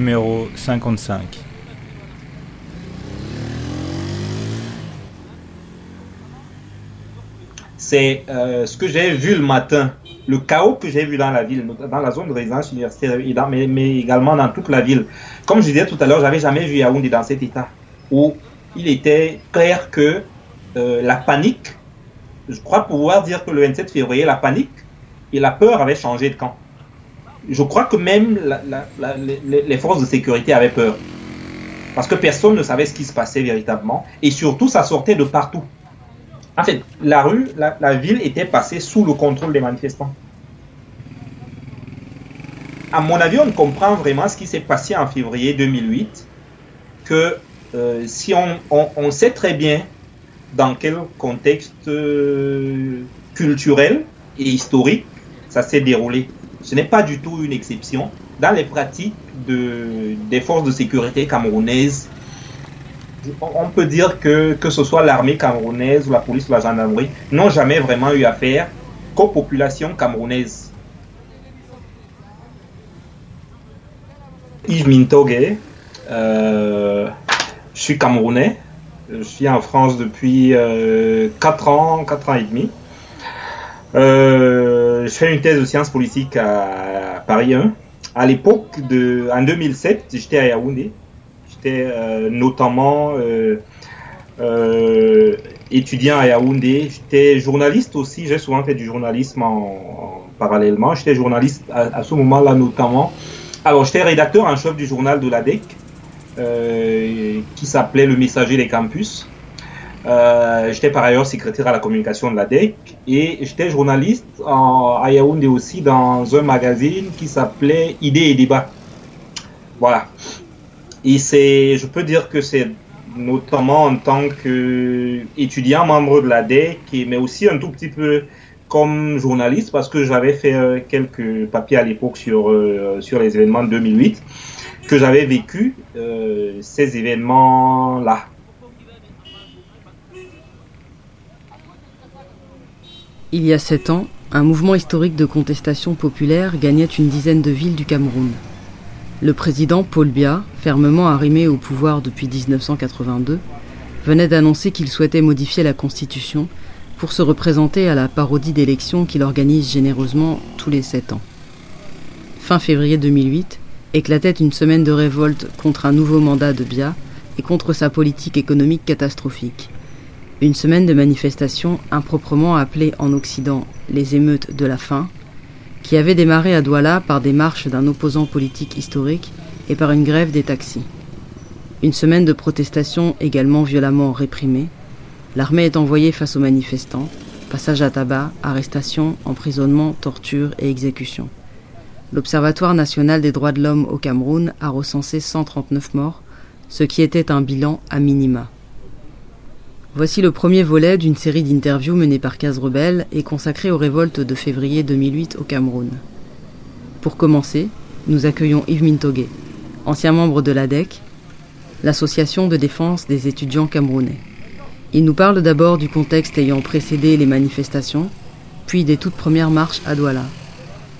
numéro 55. C'est euh, ce que j'ai vu le matin, le chaos que j'ai vu dans la ville, dans la zone de résidence universitaire, mais, également dans toute la ville. Comme je disais tout à l'heure, j'avais jamais vu Yaoundé dans cet état où il était clair que euh, la panique, je crois pouvoir dire que le 27 février, la panique et la peur avaient changé de camp je crois que même les, forces de sécurité avaient peur. Parce que personne ne savait ce qui se passait véritablement. Et surtout, ça sortait de partout. En fait, la rue, la, ville était passée sous le contrôle des manifestants. À mon avis, on comprend vraiment ce qui s'est passé en février 2008. Que euh, si on, sait très bien dans quel contexte euh, culturel et historique ça s'est déroulé. Ce n'est pas du tout une exception. Dans les pratiques de, des forces de sécurité camerounaises, on peut dire que que ce soit l'armée camerounaise ou la police ou la gendarmerie n'ont jamais vraiment eu affaire qu'aux populations camerounaises. Yves Mintogue, euh, je suis camerounais, je suis en France depuis euh, 4 ans, 4 ans et demi. Euh, je fais une thèse de sciences politiques à Paris 1. À l'époque en 2007, j'étais à Yaoundé. J'étais euh, notamment euh, euh, étudiant à Yaoundé. J'étais journaliste aussi. J'ai souvent fait du journalisme en, parallèlement. J'étais journaliste à, à ce moment-là notamment. Alors, j'étais rédacteur en chef du journal de l'ADEC, euh, qui s'appelait Le Messager des Campus. Euh, j'étais par ailleurs secrétaire à la communication de la DEC et j'étais journaliste en, à Yaoundé aussi dans un magazine qui s'appelait Idées et débats. Voilà. Et c'est, je peux dire que c'est notamment en tant qu'étudiant membre de la DEC, mais aussi un tout petit peu comme journaliste parce que j'avais fait euh, quelques papiers à l'époque sur, euh, sur les événements de 2008 que j'avais vécu ces événements-là. Il y a sept ans, un mouvement historique de contestation populaire gagnait une dizaine de villes du Cameroun. Le président Paul Biya, fermement arrimé au pouvoir depuis 1982, venait d'annoncer qu'il souhaitait modifier la constitution pour se représenter à la parodie d'élections qu'il organise généreusement tous les sept ans. Fin février 2008, éclatait une semaine de révolte contre un nouveau mandat de Biya et contre sa politique économique catastrophique. Une semaine de manifestations improprement appelées en Occident les émeutes de la faim, qui avait démarré à Douala par des marches d'un opposant politique historique et par une grève des taxis. Une semaine de protestations également violemment réprimée. L'armée est envoyée face aux manifestants, passage à tabac, arrestation, emprisonnement, torture et exécution. L'Observatoire national des droits de l'homme au Cameroun a recensé 139 morts, ce qui était un bilan à minima. Voici le premier volet d'une série d'interviews menées par Case Rebelle et consacrée aux révoltes de février 2008 au Cameroun. Pour commencer, nous accueillons Yves Mintogue, ancien membre de l'ADEC, l'association de défense des étudiants camerounais. Il nous parle d'abord du contexte ayant précédé les manifestations, puis des toutes premières marches à Douala.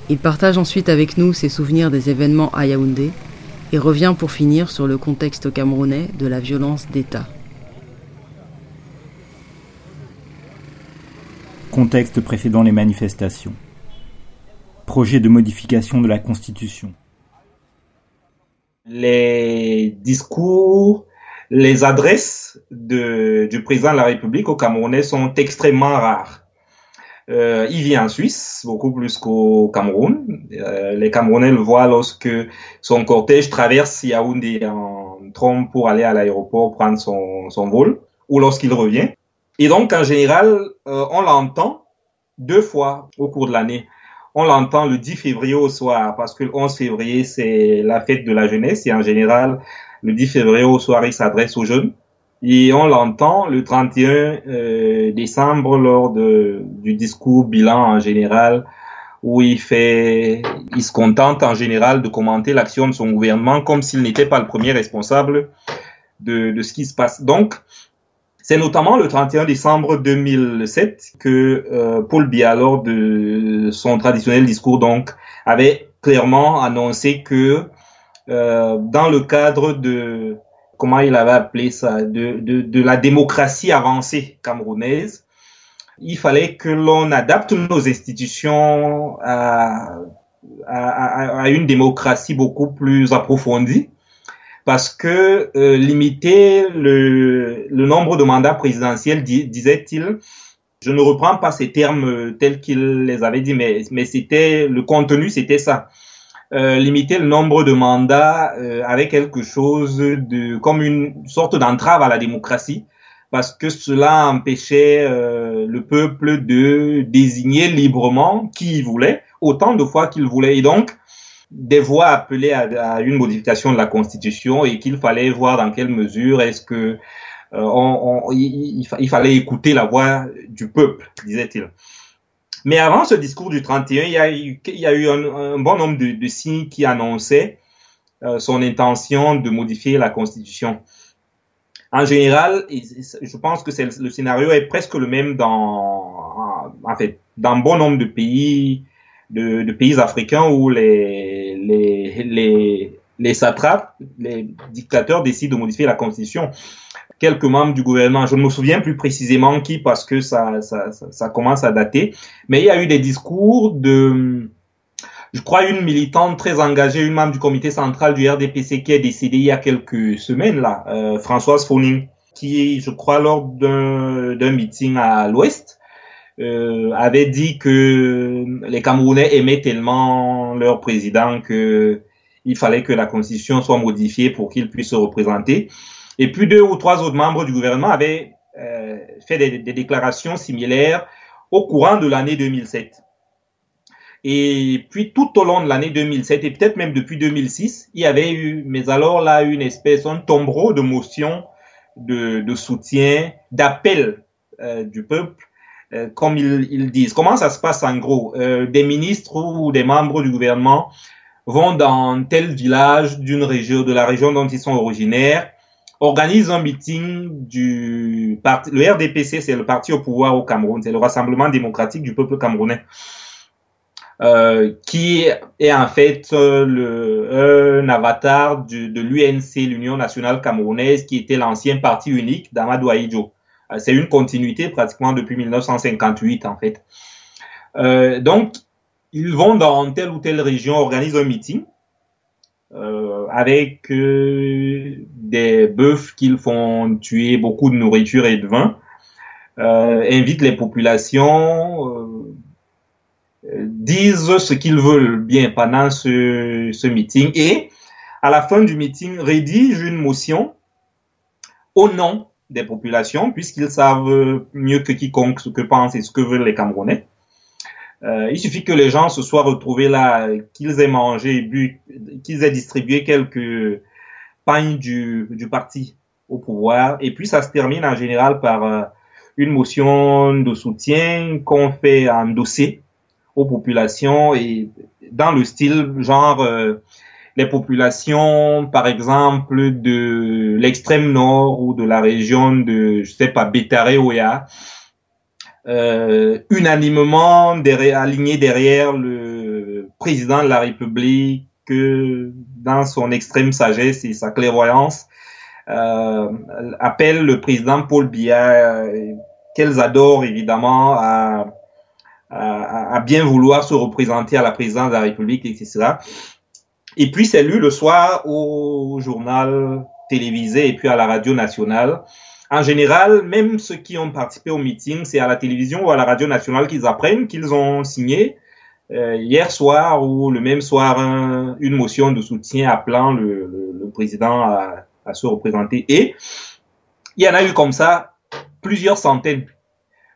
Il partage ensuite avec nous ses souvenirs des événements à Yaoundé et revient pour finir sur le contexte camerounais de la violence d'État. Contexte précédant les manifestations. Projet de modification de la Constitution. Les discours, les adresses du président de la République au Camerounais sont extrêmement rares. Euh, il vit en Suisse, beaucoup plus qu'au Cameroun. Euh, les Camerounais le voient lorsque son cortège traverse Yaoundé en trompe pour aller à l'aéroport prendre son, son vol, ou lorsqu'il revient. Et donc, en général, euh, on l'entend deux fois au cours de l'année. On l'entend le 10 février au soir, parce que le 11 février, c'est la fête de la jeunesse, et en général, le 10 février au soir, il s'adresse aux jeunes. Et on l'entend le 31 euh, décembre lors de, du discours bilan en général, où il fait, il se contente en général de commenter l'action de son gouvernement comme s'il n'était pas le premier responsable de, de ce qui se passe. Donc, c'est notamment le 31 décembre 2007 que euh, Paul Biya, lors de son traditionnel discours, donc, avait clairement annoncé que euh, dans le cadre de, comment il avait appelé ça, de, la démocratie avancée camerounaise. Il fallait que l'on adapte nos institutions à, à, à, une démocratie beaucoup plus approfondie parce que euh, limiter le, le, nombre de mandats présidentiels, disait-il, je ne reprends pas ces termes tels qu'il les avait dit, mais, mais c'était le contenu, c'était ça. Euh, limiter le nombre de mandats euh, avec quelque chose de comme une sorte d'entrave à la démocratie parce que cela empêchait euh, le peuple de désigner librement qui il voulait autant de fois qu'il voulait et donc des voix appelaient à, une modification de la constitution et qu'il fallait voir dans quelle mesure est-ce que euh, on, il, fallait écouter la voix du peuple disait-il mais avant ce discours du 31, il y a eu, il y a eu un, bon nombre de, signes qui annonçaient euh, son intention de modifier la Constitution. En général, je pense que le scénario est presque le même dans, en fait, dans bon nombre de pays, de pays africains où les, les, les, les satrapes, les dictateurs décident de modifier la Constitution quelques membres du gouvernement. Je ne me souviens plus précisément qui parce que ça, ça, ça, commence à dater. Mais il y a eu des discours de, je crois, une militante très engagée, une membre du comité central du RDPC qui est décédée il y a quelques semaines, là, euh, Françoise Fauning, qui, je crois, lors d'un meeting à l'Ouest, euh, avait dit que les Camerounais aimaient tellement leur président que il fallait que la constitution soit modifiée pour qu'il puisse se représenter. Et puis deux ou trois autres membres du gouvernement avaient euh, fait des, des, déclarations similaires au courant de l'année 2007. Et puis tout au long de l'année 2007 et peut-être même depuis 2006, il y avait eu, mais alors là, une espèce, un tombereau de motions de, de soutien, d'appel euh, du peuple, euh, comme ils, ils, disent. Comment ça se passe en gros? Euh, Des ministres ou des membres du gouvernement vont dans tel village d'une région, de la région dont ils sont originaires, organise un meeting du parti, le RDPC, c'est le parti au pouvoir au Cameroun, c'est le Rassemblement démocratique du peuple camerounais, euh, qui est en fait le, un avatar de, de l'UNC, l'Union nationale camerounaise, qui était l'ancien parti unique d'Amadou Ahidjo. Euh, c'est une continuité pratiquement depuis 1958 en fait. Euh, donc, ils vont dans telle ou telle région, organisent un meeting euh, avec euh, des bœufs qu'ils font tuer, beaucoup de nourriture et de vin, invitent les populations, disent ce qu'ils veulent bien pendant ce, ce meeting et à la fin du meeting rédigent une motion au nom des populations puisqu'ils savent mieux que quiconque ce que pensent et ce que veulent les Camerounais. Euh, il suffit que les gens se soient retrouvés là, qu'ils aient mangé, bu, qu'ils aient distribué quelques pagnes du, du parti au pouvoir, et puis ça se termine en général par euh, une motion de soutien qu'on fait endosser aux populations et dans le style genre euh, populations par exemple de l'extrême nord ou de la région de je sais pas Bétaré Oya euh, unanimement derrière, derrière le président de la République que dans son extrême sagesse et sa clairvoyance euh, appelle le président Paul Biya euh, qu'elles adorent évidemment à, à, à, bien vouloir se représenter à la présidence de la République, etc. Et puis c'est lu le soir au journal télévisé et puis à la radio nationale en général, même ceux qui ont participé au meeting, c'est à la télévision ou à la radio nationale qu'ils apprennent qu'ils ont signé euh, hier soir ou le même soir un, une motion de soutien appelant le, le, le président à, à, se représenter. Et il y en a eu comme ça plusieurs centaines.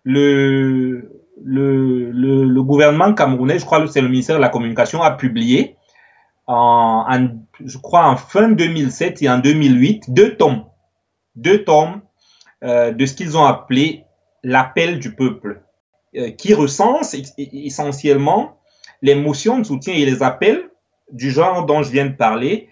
Le, le, le, le gouvernement camerounais, je crois que c'est le ministère de la Communication, a publié en, je crois en fin 2007 et en 2008 deux tomes, deux tomes euh, de ce qu'ils ont appelé l'appel du peuple, euh, qui recense essentiellement les motions de soutien et les appels du genre dont je viens de parler.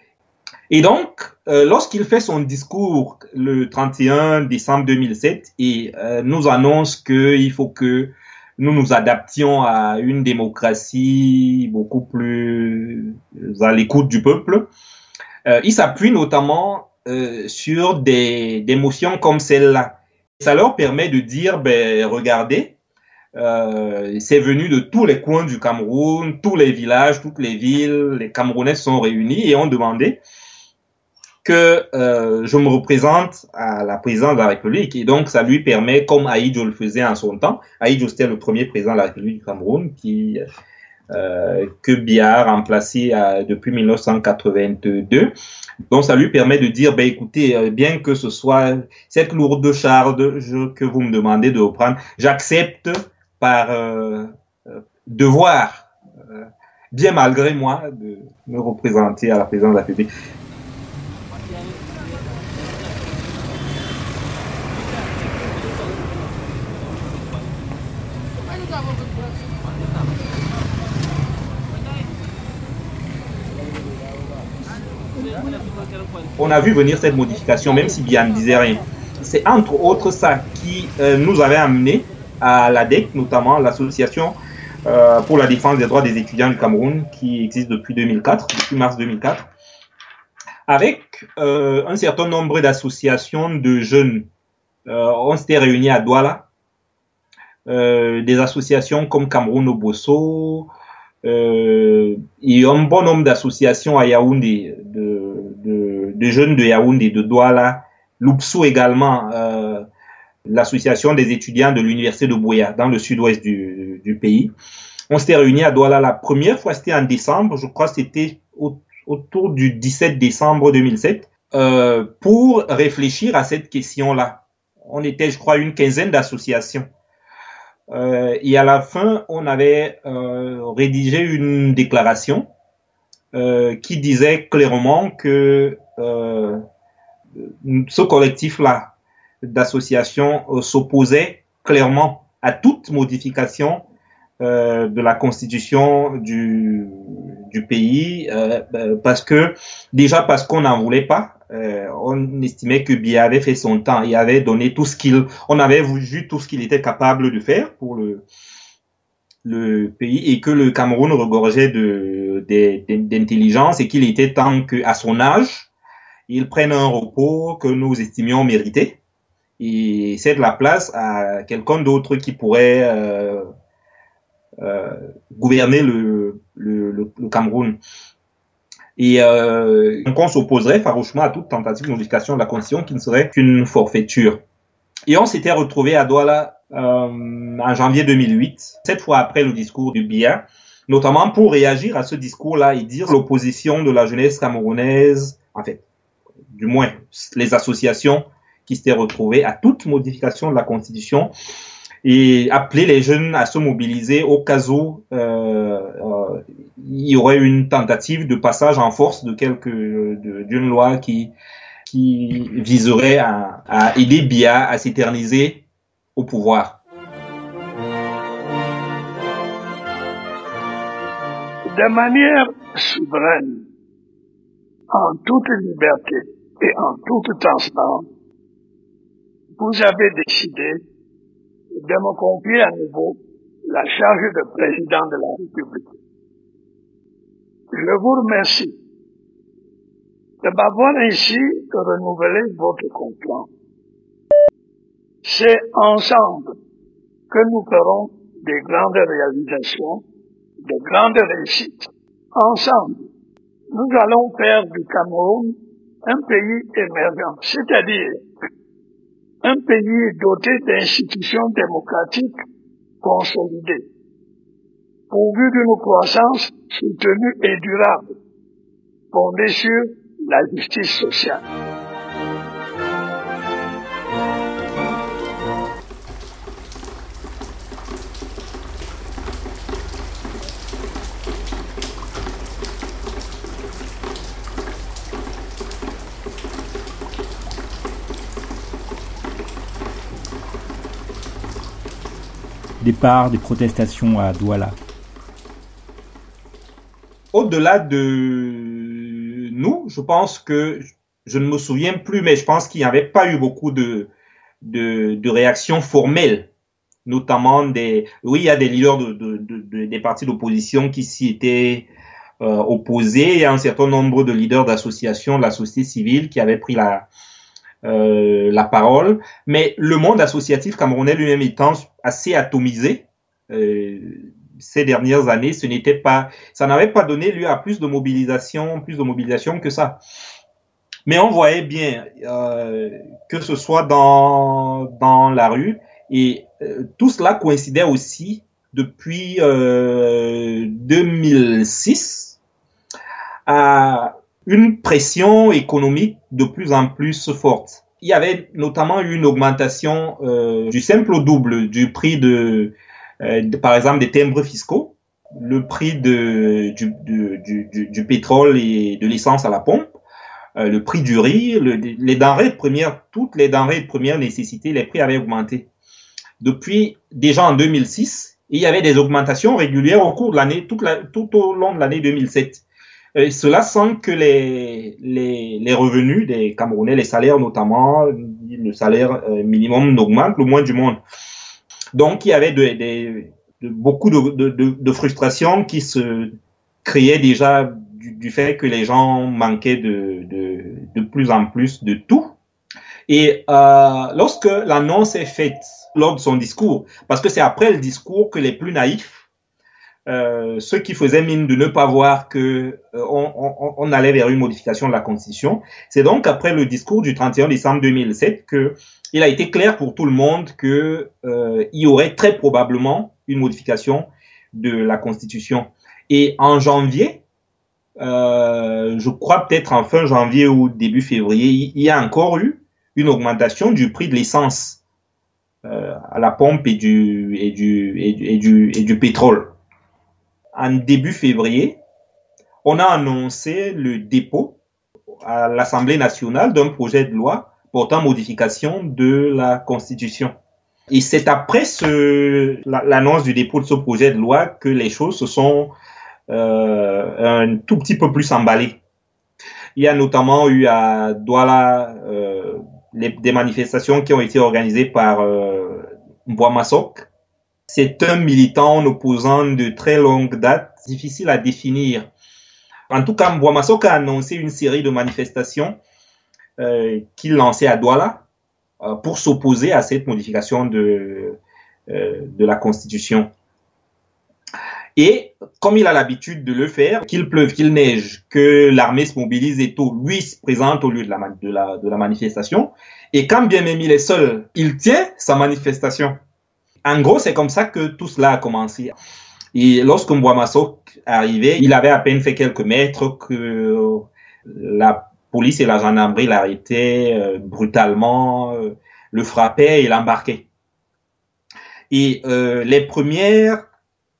Et donc, euh, lorsqu'il fait son discours le 31 décembre 2007 et euh, nous annonce qu'il faut que nous nous adaptions à une démocratie beaucoup plus à l'écoute du peuple, Euh, il s'appuie notamment euh, sur des, des motions comme celle-là. Ça leur permet de dire, ben, regardez, euh, c'est venu de tous les coins du Cameroun, tous les villages, toutes les villes, les Camerounais sont réunis et ont demandé que euh, je me représente à la présidence de la République. Et donc, ça lui permet, comme Aïdjo le faisait en son temps, Aïdjo c'était le premier président de la République du Cameroun qui euh, que Biya a remplacé euh, depuis 1982. Donc, ça lui permet de dire, ben écoutez, bien que ce soit cette lourde charge que vous me demandez de reprendre, j'accepte par devoir, bien malgré moi, de me représenter à la présidence de la République. On a vu venir cette modification, même si bien ne disait rien. C'est entre autres ça qui euh, nous avait amené à l'ADEC, notamment l'association euh, pour la défense des droits des étudiants du Cameroun, qui existe depuis 2004, depuis mars 2004, avec euh, un certain nombre d'associations de jeunes. on s'était réunis à Douala, des associations comme Cameroun Obosso, euh, et un bon nombre d'associations à Yaoundé, de, de, jeunes de Yaoundé, de Douala, Loupsou également, euh, l'association des étudiants de l'université de Bouya, dans le sud-ouest du, du, pays. On s'était réunis à Douala la première fois, c'était en décembre, je crois que c'était autour du 17 décembre 2007, euh, pour réfléchir à cette question-là. On était, je crois, une quinzaine d'associations. Euh, et à la fin, on avait euh, rédigé une déclaration euh, qui disait clairement que euh, ce collectif-là d'associations euh, s'opposait clairement à toute modification de la constitution du, pays, parce que déjà parce qu'on n'en voulait pas, on estimait que Biya avait fait son temps, il avait donné tout ce qu'il, on avait vu tout ce qu'il était capable de faire pour le pays et que le Cameroun regorgeait de, d'intelligence et qu'il était temps qu'à son âge, il prenne un repos que nous estimions mérité et cède la place à quelqu'un d'autre qui pourrait euh, euh, gouverner le, Cameroun. Et euh, donc on s'opposerait farouchement à toute tentative de modification de la Constitution qui ne serait qu'une forfaiture. Et on s'était retrouvé à Douala euh, en janvier 2008, cette fois après le discours du BIA, notamment pour réagir à ce discours-là et dire l'opposition de la jeunesse camerounaise, en fait, du moins les associations qui s'étaient retrouvées à toute modification de la Constitution et appeler les jeunes à se mobiliser au cas où euh, euh, il y aurait une tentative de passage en force de quelque d'une loi qui viserait à, à aider Bia à s'éterniser au pouvoir. De manière souveraine, en toute liberté et en toute transparence, vous avez décidé de me confier à nouveau la charge de président de la République. Je vous remercie de m'avoir ainsi renouvelé votre confiance. C'est ensemble que nous ferons des grandes réalisations, de grandes réussites. Ensemble, nous allons faire du Cameroun un pays émergent, c'est-à-dire un pays doté d'institutions démocratiques consolidées, pourvu d'une croissance soutenue et durable, fondée sur la justice sociale. Départ des protestations à Douala Au-delà de nous, je pense que, je ne me souviens plus, mais je pense qu'il n'y avait pas eu beaucoup de, de, réactions formelles, notamment des... Oui, il y a des leaders de, de, des partis d'opposition qui s'y étaient opposé. Il y a un certain nombre de leaders d'associations de la société civile qui avaient pris la, la parole. Mais le monde associatif camerounais lui-même étant assez atomisé, ces dernières années, ce n'était pas, ça n'avait pas donné lieu à plus de mobilisation, plus de mobilisation que ça. Mais on voyait bien euh, que ce soit dans dans la rue et euh, tout cela coïncidait aussi depuis euh, 2006 à une pression économique de plus en plus forte. Il y avait notamment une augmentation euh, du simple au double du prix de euh, par exemple des timbres fiscaux, le prix de, du, du, du, du pétrole et de l'essence à la pompe, euh, le prix du riz, les denrées de première, toutes les denrées de première nécessité, les prix avaient augmenté. Depuis déjà en 2006, il y avait des augmentations régulières au cours de l'année, tout au long de l'année 2007. Et cela sans que les, les, les, revenus des Camerounais, les salaires notamment, le salaire euh, minimum n'augmente le moins du monde. Donc il y avait de, beaucoup de, de, frustration qui se créait déjà du, fait que les gens manquaient de, de, plus en plus de tout. Et euh, lorsque l'annonce est faite lors de son discours, parce que c'est après le discours que les plus naïfs euh, ceux qui faisaient mine de ne pas voir que euh, on, on, on, allait vers une modification de la Constitution. C'est donc après le discours du 31 décembre 2007 que il a été clair pour tout le monde que euh, il y aurait très probablement une modification de la Constitution. Et en janvier, euh, je crois peut-être en fin janvier ou début février, il y a encore eu une augmentation du prix de l'essence euh, à la pompe et du et du et du, et du, et du pétrole en début février, on a annoncé le dépôt à l'Assemblée nationale d'un projet de loi portant modification de la Constitution. Et c'est après ce, l'annonce du dépôt de ce projet de loi que les choses se sont euh, un tout petit peu plus emballées. Il y a notamment eu à Douala euh, des manifestations qui ont été organisées par euh, Massok, c'est un militant opposant de très longue date, difficile à définir. En tout cas, Mbouamasok a annoncé une série de manifestations euh, qu'il lançait à Douala euh, pour s'opposer à cette modification de, euh, de la Constitution. Et comme il a l'habitude de le faire, qu'il pleuve, qu'il neige, que l'armée se mobilise et tout, lui se présente au lieu de la manifestation. Et quand bien même il est seul, il tient sa manifestation. En gros, c'est comme ça que tout cela a commencé. Et lorsque Mbouamasso arrivait, il avait à peine fait quelques mètres que la police et la gendarmerie l'arrêtaient euh, brutalement, euh, le frappaient et l'embarquaient. Et euh, les premières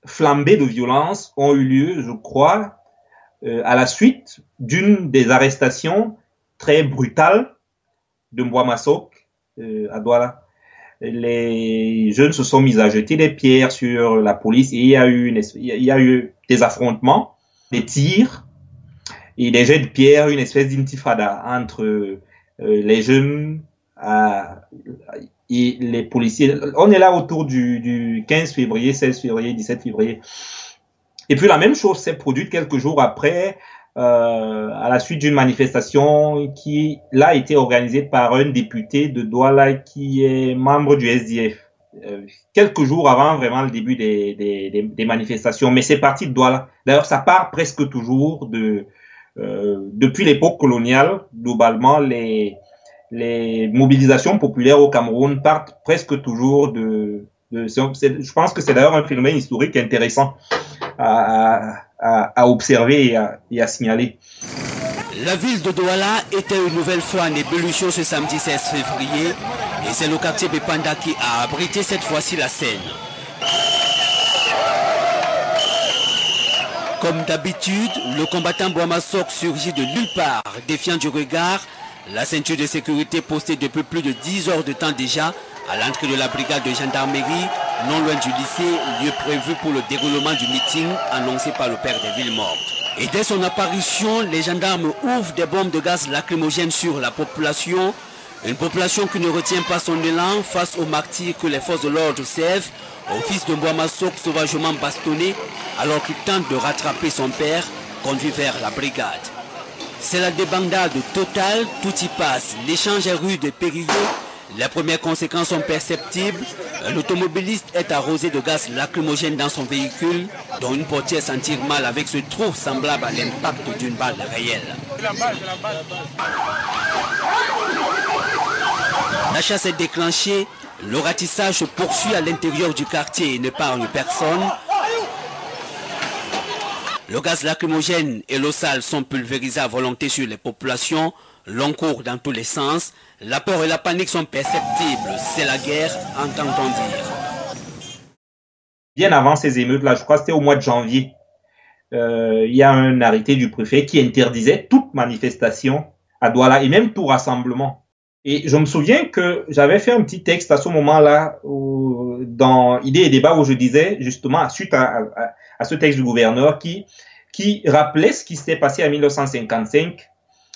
flambées de violence ont eu lieu, je crois, à la suite d'une des arrestations très brutales de Mbouamasso à Douala les jeunes se sont mis à jeter des pierres sur la police et il y a eu, des affrontements, des tirs et des jets de pierres, une espèce d'intifada entre euh, les jeunes et les policiers. On est là autour du 15 février, 16 février, 17 février. Et puis la même chose s'est produite quelques jours après euh, à la suite d'une manifestation qui là a été organisée par un député de Douala qui est membre du SDF. Euh, quelques jours avant vraiment le début des, des, des, manifestations, mais c'est parti de Douala. D'ailleurs, ça part presque toujours de euh, depuis l'époque coloniale. Globalement, les les mobilisations populaires au Cameroun partent presque toujours de, de je pense que c'est d'ailleurs un phénomène historique intéressant à, observer et à, signaler. La ville de Douala était une nouvelle fois en ébullition ce samedi 16 février et c'est le quartier Bepanda qui a abrité cette fois-ci la scène. Comme d'habitude, le combattant Boamasok surgit de nulle part, défiant du regard la ceinture de sécurité postée depuis plus de 10 heures de temps déjà à l'entrée de la brigade de gendarmerie, non loin du lycée, lieu prévu pour le déroulement du meeting annoncé par le père des villes mortes. Et dès son apparition, les gendarmes ouvrent des bombes de gaz lacrymogènes sur la population, une population qui ne retient pas son élan face aux martyrs que les forces de l'ordre servent au fils de Mbouamasok sauvagement bastonné alors qu'il tente de rattraper son père conduit vers la brigade. C'est la débandade totale, tout y passe. L'échange est rude et périlleux. Les premières conséquences sont perceptibles. L'automobiliste est arrosé de gaz lacrymogène dans son véhicule, dont une portière s'en tire mal avec ce trou semblable à l'impact d'une balle réelle. La chasse est déclenchée. Le ratissage se poursuit à l'intérieur du quartier et n'épargne personne. Le gaz lacrymogène et l'eau sale sont pulvérisés à volonté sur les populations. L'on dans tous les sens. La peur et la panique sont perceptibles. C'est la guerre, entend-on dire. Bien avant ces émeutes-là, je crois que c'était au mois de janvier, euh, il y a un arrêté du préfet qui interdisait toute manifestation à Douala et même tout rassemblement. Et je me souviens que j'avais fait un petit texte à ce moment-là dans Idées et débats où je disais justement suite à, à, à, ce texte du gouverneur qui qui rappelait ce qui s'était passé en 1955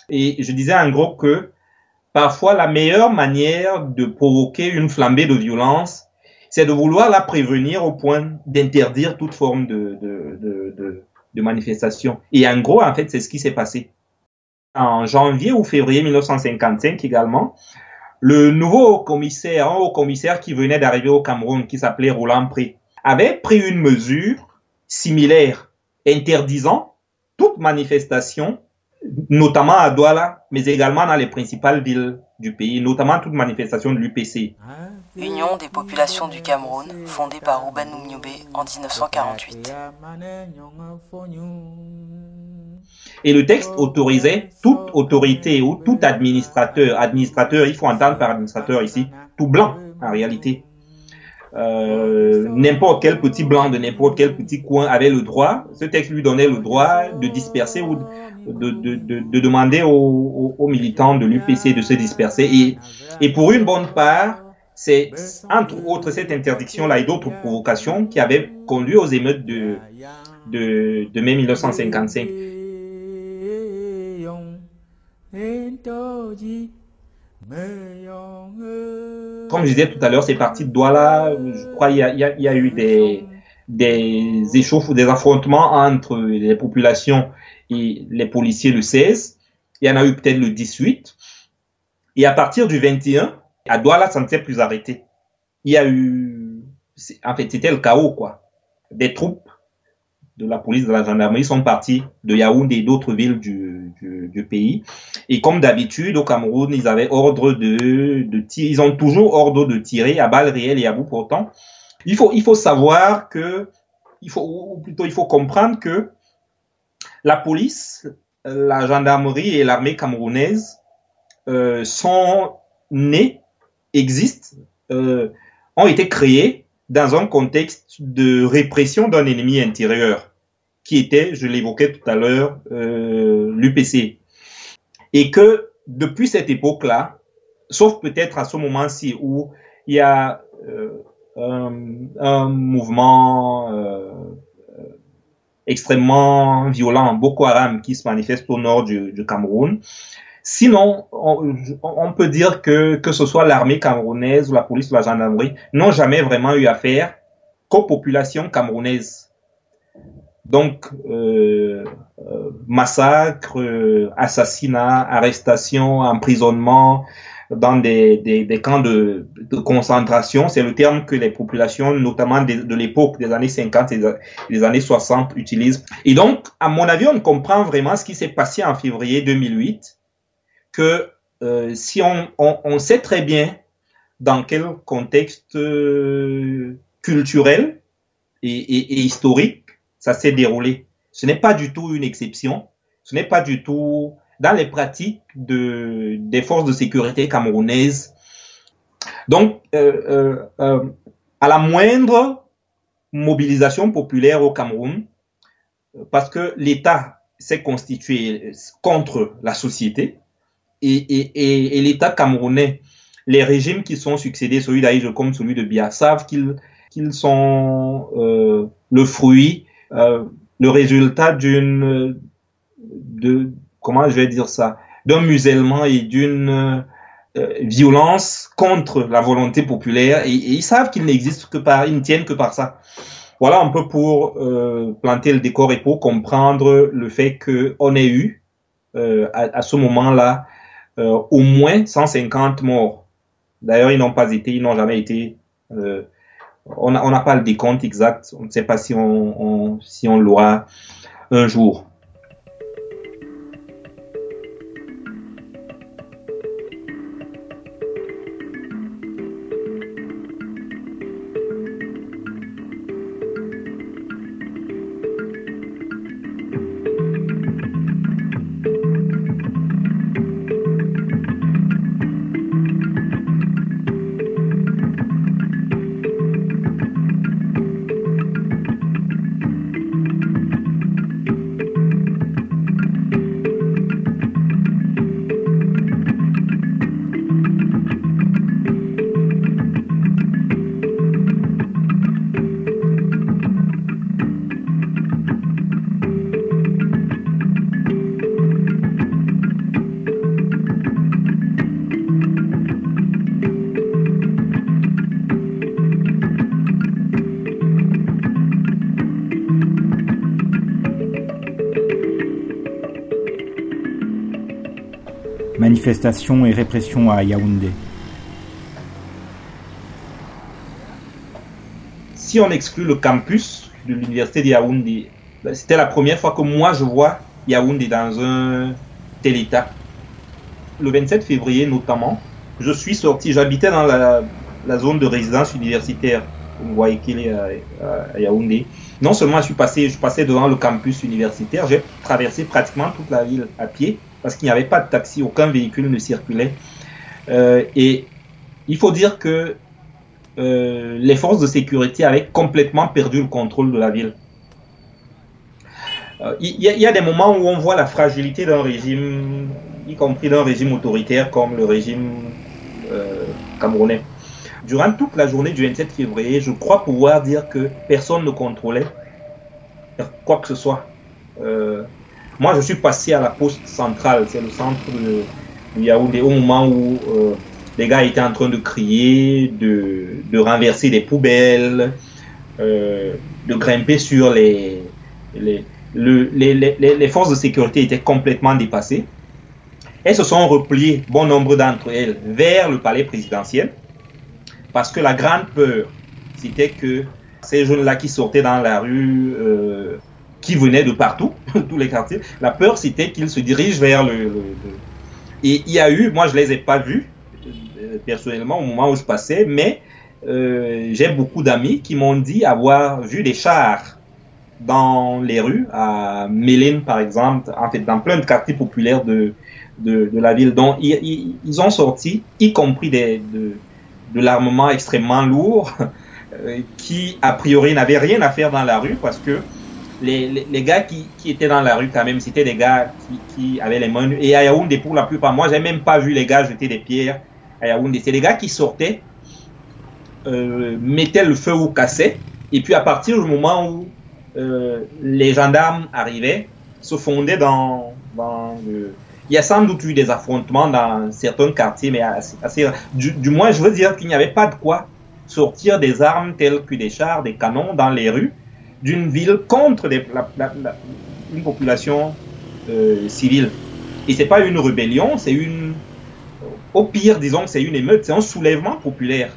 et je disais en gros que parfois la meilleure manière de provoquer une flambée de violence, c'est de vouloir la prévenir au point d'interdire toute forme de, de, de, de, manifestation. Et en gros, en fait, c'est ce qui s'est passé. En janvier ou février 1955 également, le nouveau commissaire, un haut commissaire qui venait d'arriver au Cameroun, qui s'appelait Roland Pré, avait pris une mesure similaire, interdisant toute manifestation notamment à Douala, mais également dans les principales villes du pays, notamment toute manifestation de l'UPC. Union des populations du Cameroun, fondée par Ruben Oumniobé en 1948. Et le texte autorisait toute autorité ou tout administrateur, administrateur, il faut entendre par administrateur ici, tout blanc en réalité, euh, n'importe quel petit blanc de n'importe quel petit coin avait le droit, ce texte lui donnait le droit de disperser ou de, de, de, de demander aux, aux, militants de l'UPC de se disperser. Et, et pour une bonne part, c'est entre autres cette interdiction-là et d'autres provocations qui avaient conduit aux émeutes de, de, de mai 1955. Comme je disais tout à l'heure, c'est parti de Douala. Je crois qu'il y y, y a eu des, des échauffes ou des affrontements entre les populations et les policiers le 16. Il y en a eu peut-être le 18. Et à partir du 21, à Douala, ça ne s'est plus arrêté. Il y a eu, en fait, c'était le chaos, quoi. Des troupes de la police, de la gendarmerie sont partis de Yaoundé et d'autres villes du, du, pays. Et comme d'habitude, au Cameroun, ils avaient ordre de, de tirer, ils ont toujours ordre de tirer à balles réelles et à bout portant. Il faut, il faut savoir que, il faut, ou plutôt il faut comprendre que la police, la gendarmerie et l'armée camerounaise euh, sont nés, existent, euh, ont été créés dans un contexte de répression d'un ennemi intérieur, qui était, je l'évoquais tout à l'heure, euh, l'UPC. Et que depuis cette époque-là, sauf peut-être à ce moment-ci où il y a euh, un, mouvement euh, extrêmement violent, Boko Haram, qui se manifeste au nord du Cameroun, Sinon, on, peut dire que que ce soit l'armée camerounaise ou la police ou la gendarmerie n'ont jamais vraiment eu affaire qu'aux populations camerounaises. Donc, euh, euh, massacres, assassinats, arrestations, emprisonnements dans des, des, des camps de, de concentration, c'est le terme que les populations, notamment de, de l'époque des années 50 et des années 60, utilisent. Et donc, à mon avis, on comprend vraiment ce qui s'est passé en février 2008 que euh, si on, on, sait très bien dans quel contexte euh, culturel et, historique ça s'est déroulé. Ce n'est pas du tout une exception. Ce n'est pas du tout dans les pratiques de, des forces de sécurité camerounaises. Donc, euh à la moindre mobilisation populaire au Cameroun, parce que l'État s'est constitué contre la société, et, et, et, l'État camerounais, les régimes qui sont succédés, celui d'Aïge comme celui de Bia, savent qu'ils qu'ils sont euh, le fruit, euh, le résultat d'une, de comment je vais dire ça, d'un musellement et d'une euh, violence contre la volonté populaire, et, et ils savent qu'ils n'existent que par, ils ne tiennent que par ça. Voilà un peu pour euh, planter le décor et pour comprendre le fait qu'on ait eu euh, à, ce moment-là euh, au moins 150 morts. D'ailleurs, ils n'ont pas été, ils n'ont jamais été. on n'a pas le décompte exact. On ne sait pas si on, si on l'aura un jour. Manifestations et répression à Yaoundé. Si on exclut le campus de l'université de Yaoundé, ben, c'était la première fois que moi je vois Yaoundé dans un tel état. Le 27 février notamment, je suis sorti, j'habitais dans la, zone de résidence universitaire, vous voyez qu'il est à, Yaoundé. Non seulement je suis passé, je passais devant le campus universitaire, j'ai traversé pratiquement toute la ville à pied parce qu'il n'y avait pas de taxi, aucun véhicule ne circulait. Euh, et il faut dire que euh, les forces de sécurité avaient complètement perdu le contrôle de la ville. Euh, il y, a des moments où on voit la fragilité d'un régime, y compris d'un régime autoritaire comme le régime camerounais. Durant toute la journée du 27 février, je crois pouvoir dire que personne ne contrôlait quoi que ce soit. Moi, je suis passé à la poste centrale, c'est le centre de, Yaoundé, au moment où euh, les gars étaient en train de crier, de, renverser des poubelles, euh, de grimper sur les les, les, les, forces de sécurité étaient complètement dépassées. Elles se sont repliées, bon nombre d'entre elles, vers le palais présidentiel, parce que la grande peur, c'était que ces jeunes-là qui sortaient dans la rue euh, qui venaient de partout, tous les quartiers. La peur, c'était qu'ils se dirigent vers le, Et il y a eu, moi je les ai pas vus euh, personnellement au moment où je passais, mais euh, j'ai beaucoup d'amis qui m'ont dit avoir vu des chars dans les rues, à Méline par exemple, en fait dans plein de quartiers populaires de, de, la ville. dont ils, ont sorti, y compris des, de, de l'armement extrêmement lourd, euh, qui a priori n'avait rien à faire dans la rue parce que les, les, gars qui, qui, étaient dans la rue quand même, c'était des gars qui, qui, avaient les mains Et à Yaoundé, pour la plupart, moi, j'ai même pas vu les gars jeter des pierres à Yaoundé. C'est des gars qui sortaient, euh, mettaient le feu ou cassaient. Et puis à partir du moment où euh, les gendarmes arrivaient, se fondaient dans, dans le... Il y a sans doute eu des affrontements dans certains quartiers, mais assez, assez du, du moins, je veux dire qu'il n'y avait pas de quoi sortir des armes telles que des chars, des canons dans les rues d'une ville contre une population euh, civile. Et c'est pas une rébellion, c'est une, au pire, disons, c'est une émeute, c'est un soulèvement populaire.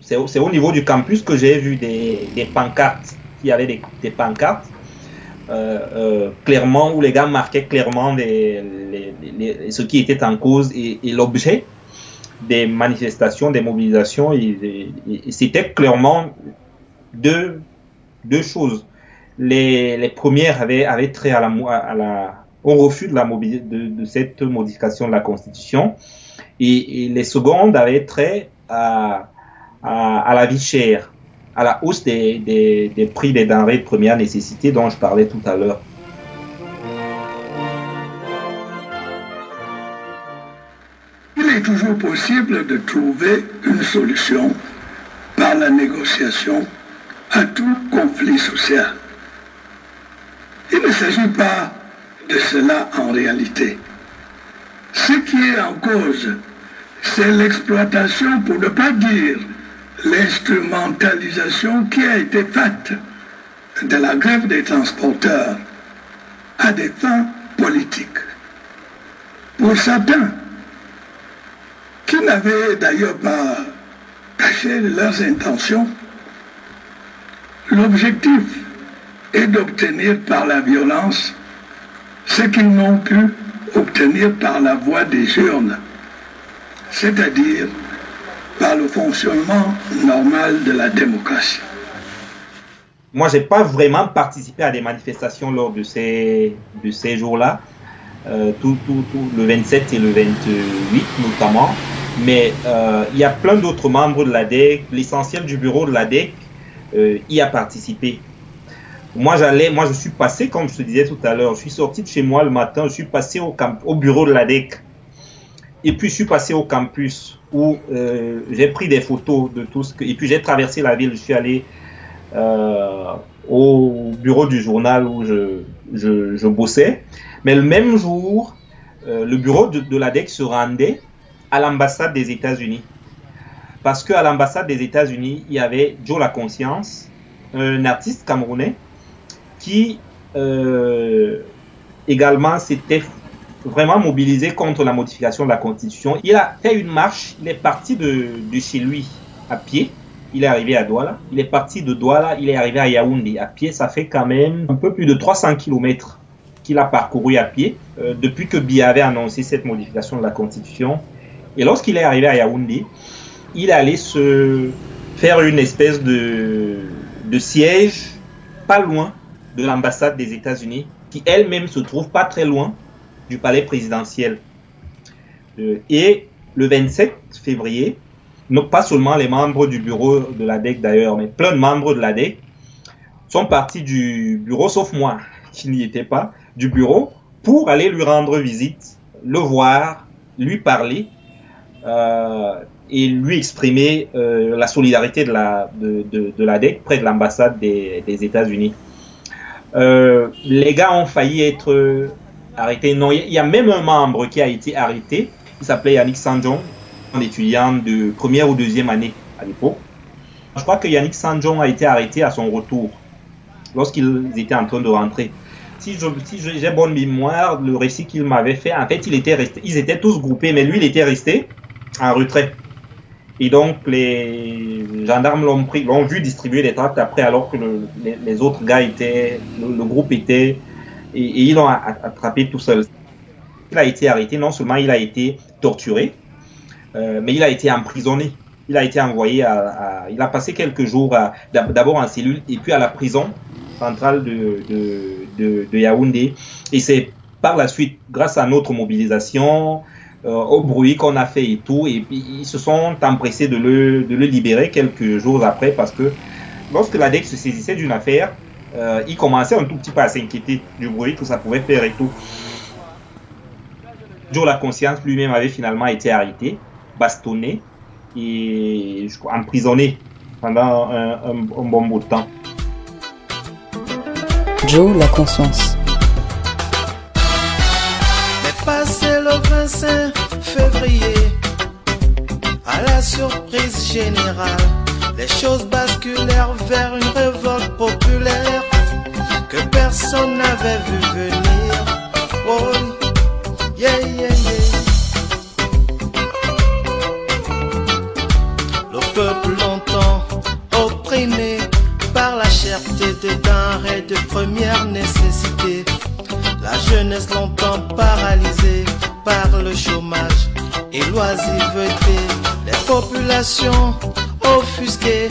C'est au, niveau du campus que j'ai vu des, pancartes, qui avaient des, des pancartes, euh, euh, clairement, où les gars marquaient clairement ce qui était en cause et l'objet des manifestations, des mobilisations, c'était clairement deux, deux choses. Les, les premières avaient, avaient trait à la, au refus de, la de, de cette modification de la Constitution, et, les secondes avaient trait à, à, la vie chère, à la hausse des, des prix des denrées de première nécessité dont je parlais tout à l'heure. Possible de trouver une solution par la négociation à tout conflit social. Il ne s'agit pas de cela en réalité. Ce qui est en cause, c'est l'exploitation, pour ne pas dire l'instrumentalisation qui a été faite de la grève des transporteurs à des fins politiques. Pour certains, qui n'avaient d'ailleurs pas caché leurs intentions, l'objectif est d'obtenir par la violence ce qu'ils n'ont pu obtenir par la voie des urnes, c'est-à-dire par le fonctionnement normal de la démocratie. Moi, j'ai pas vraiment participé à des manifestations lors de ces, de ces jours-là, euh, tout, tout, tout, le 27 et le 28 notamment. Mais euh, il y a plein d'autres membres de l'ADEC, l'essentiel du bureau de l'ADEC euh, y a participé. Moi, j'allais, moi, je suis passé, comme je te disais tout à l'heure, je suis sorti de chez moi le matin, je suis passé au, camp, au bureau de l'ADEC. Et puis, je suis passé au campus où euh, j'ai pris des photos de tout ce que. Et puis, j'ai traversé la ville, je suis allé euh, au bureau du journal où je, je, je bossais. Mais le même jour, euh, le bureau de, de l'ADEC se rendait à l'ambassade des États-Unis. Parce qu'à l'ambassade des États-Unis, il y avait Joe La Conscience, un artiste camerounais, qui euh, également s'était vraiment mobilisé contre la modification de la Constitution. Il a fait une marche, il est parti de, chez lui à pied, il est arrivé à Douala, il est parti de Douala, il est arrivé à Yaoundé. À pied, ça fait quand même un peu plus de 300 km qu'il a parcouru à pied euh, depuis que Biya avait annoncé cette modification de la Constitution. Et lorsqu'il est arrivé à Yaoundé, il allait se faire une espèce de, siège pas loin de l'ambassade des États-Unis, qui elle-même se trouve pas très loin du palais présidentiel. Euh, et le 27 février, non pas seulement les membres du bureau de l'ADEC d'ailleurs, mais plein de membres de l'ADEC sont partis du bureau, sauf moi, qui n'y étais pas, du bureau, pour aller lui rendre visite, le voir, lui parler et lui exprimer euh, la solidarité de la de, de, de l'ADEC près de l'ambassade des, des États-Unis. Euh, les gars ont failli être arrêtés. Non, il y a même un membre qui a été arrêté. Il s'appelait Yannick Sanjon, un étudiant de première ou deuxième année à l'époque. Je crois que Yannick Sanjon a été arrêté à son retour, lorsqu'ils étaient en train de rentrer. Si j'ai bonne mémoire, le récit qu'il m'avait fait, en fait, ils étaient tous groupés, mais lui, il était resté en retrait. Et donc, les gendarmes l'ont pris, l'ont vu distribuer des tracts après, alors que le, les, autres gars étaient, le, groupe était, et, ils l'ont attrapé tout seul. Il a été arrêté, non seulement il a été torturé, euh, mais il a été emprisonné. Il a été envoyé à, il a passé quelques jours d'abord en cellule et puis à la prison centrale de, Yaoundé. Et c'est par la suite, grâce à notre mobilisation, au bruit qu'on a fait et tout, et puis ils se sont empressés de le, de le libérer quelques jours après parce que lorsque l'ADEC se saisissait d'une affaire, euh, il commençait un tout petit peu à s'inquiéter du bruit que ça pouvait faire et tout. Joe La Conscience lui-même avait finalement été arrêté, bastonné et emprisonné pendant un, un, un bon bout de temps. Joe La Conscience. Le 25 février, à la surprise générale, les choses basculèrent vers une révolte populaire que personne n'avait vu venir. Oh, yeah, yeah, yeah. Le peuple longtemps opprimé par la cherté des denrées de première nécessité. La jeunesse longtemps paralysée par le chômage et l'oisiveté. Les populations offusquées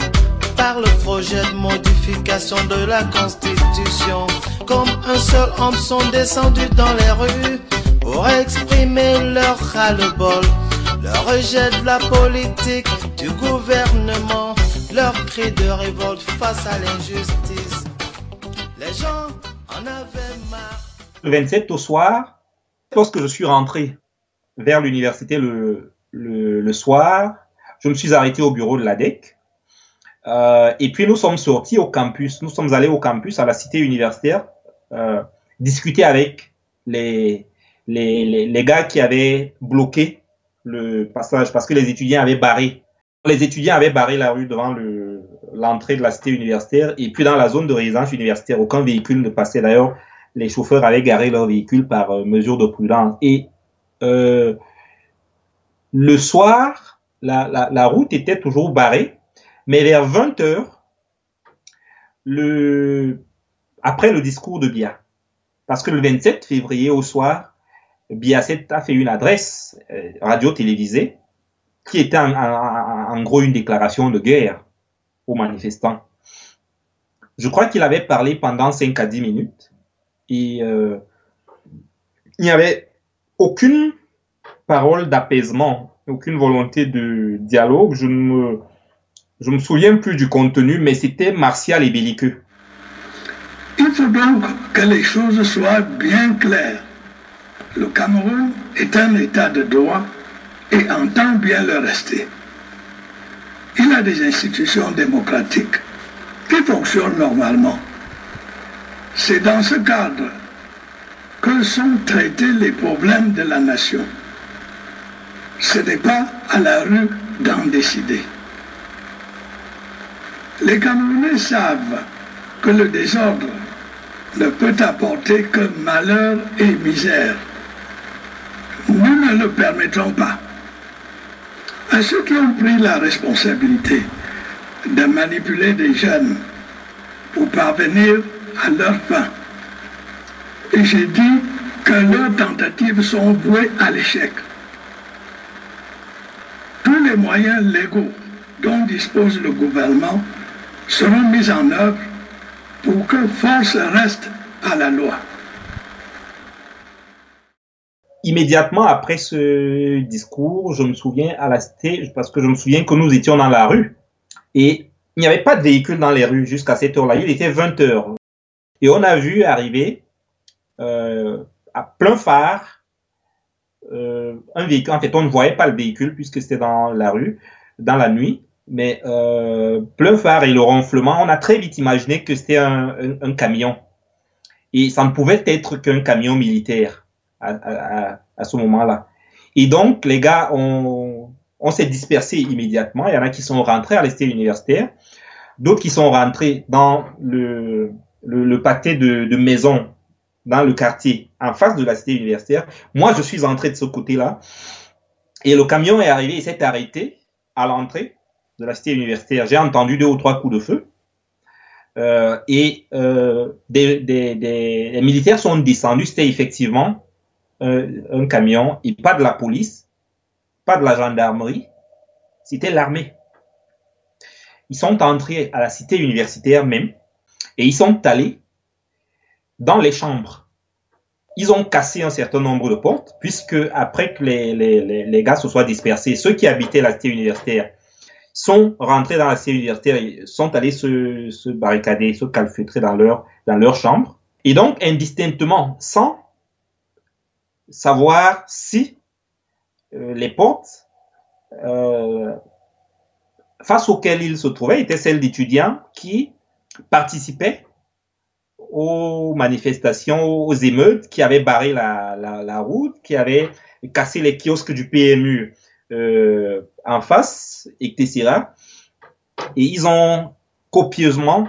par le projet de modification de la Constitution. Comme un seul homme sont descendus dans les rues pour exprimer leur ras-le-bol, leur rejet de la politique du gouvernement, leur cri de révolte face à l'injustice. Les gens en avaient marre. Le 27 au soir, lorsque je suis rentré vers l'université le, soir, je me suis arrêté au bureau de l'ADEC. Euh, et puis nous sommes sortis au campus. Nous sommes allés au campus, à la cité universitaire, euh, discuter avec les, les, les, les, gars qui avaient bloqué le passage parce que les étudiants avaient barré les étudiants avaient barré la rue devant l'entrée de la cité universitaire et puis dans la zone de résidence universitaire, aucun véhicule ne passait. D'ailleurs, les chauffeurs avaient garé leur véhicule par euh, mesure de prudence. Et euh, le soir, la, route était toujours barrée, mais vers 20 heures, après le discours de Bia, parce que le 27 février au soir, Biasset a fait une adresse euh, radio-télévisée qui était en, gros une déclaration de guerre aux manifestants. Je crois qu'il avait parlé pendant 5 à 10 minutes et euh, il n'y avait aucune parole d'apaisement, aucune volonté de dialogue. Je ne me, je me souviens plus du contenu, mais c'était martial et belliqueux. Il faut donc que les choses soient bien claires. Le Cameroun est un État de droit et entend bien le rester. Il a des institutions démocratiques qui fonctionnent normalement. C'est dans ce cadre que sont traités les problèmes de la nation. Ce n'est pas à la rue d'en décider. Les Camerounais savent que le désordre ne peut apporter que malheur et misère. Nous ne le permettrons pas. À ceux qui ont pris la responsabilité de manipuler des jeunes pour parvenir à leur fin, et j'ai dit que leurs tentatives sont vouées à l'échec. Tous les moyens légaux dont dispose le gouvernement seront mis en œuvre pour que force reste à la loi. Immédiatement après ce discours, je me souviens à la cité, parce que je me souviens que nous étions dans la rue et il n'y avait pas de véhicule dans les rues jusqu'à cette heure-là. Il était 20 heures. Et on a vu arriver euh, à plein phare euh, un véhicule. En fait, on ne voyait pas le véhicule puisque c'était dans la rue, dans la nuit mais euh, plein phare et le ronflement, on a très vite imaginé que c'était un, un, camion. Et ça ne pouvait être qu'un camion militaire à, à, à ce moment-là. Et donc, les gars, on, on s'est dispersés immédiatement. Il y en a qui sont rentrés à l'Est universitaire, d'autres qui sont rentrés dans le, le, le pâté de, de maisons dans le quartier en face de la cité universitaire. Moi, je suis entré de ce côté-là. Et le camion est arrivé, il s'est arrêté à l'entrée de la cité universitaire, j'ai entendu deux ou trois coups de feu. Euh, et euh, des, des, des, militaires sont descendus. C'était effectivement euh, un camion et pas de la police, pas de la gendarmerie. C'était l'armée. Ils sont entrés à la cité universitaire même et ils sont allés dans les chambres. Ils ont cassé un certain nombre de portes puisque après que les, les, les gars se soient dispersés, ceux qui habitaient la cité universitaire sont rentrés dans la cité universitaire, sont allés se, se barricader, se calfeutrer dans leur, dans chambre. Et donc, indistinctement, sans savoir si euh, les portes euh, face auxquelles ils se trouvaient étaient celles d'étudiants qui participaient aux manifestations, aux émeutes, qui avaient barré la, route, qui avaient cassé les kiosques du PMU euh, en face, etc. Et ils ont copieusement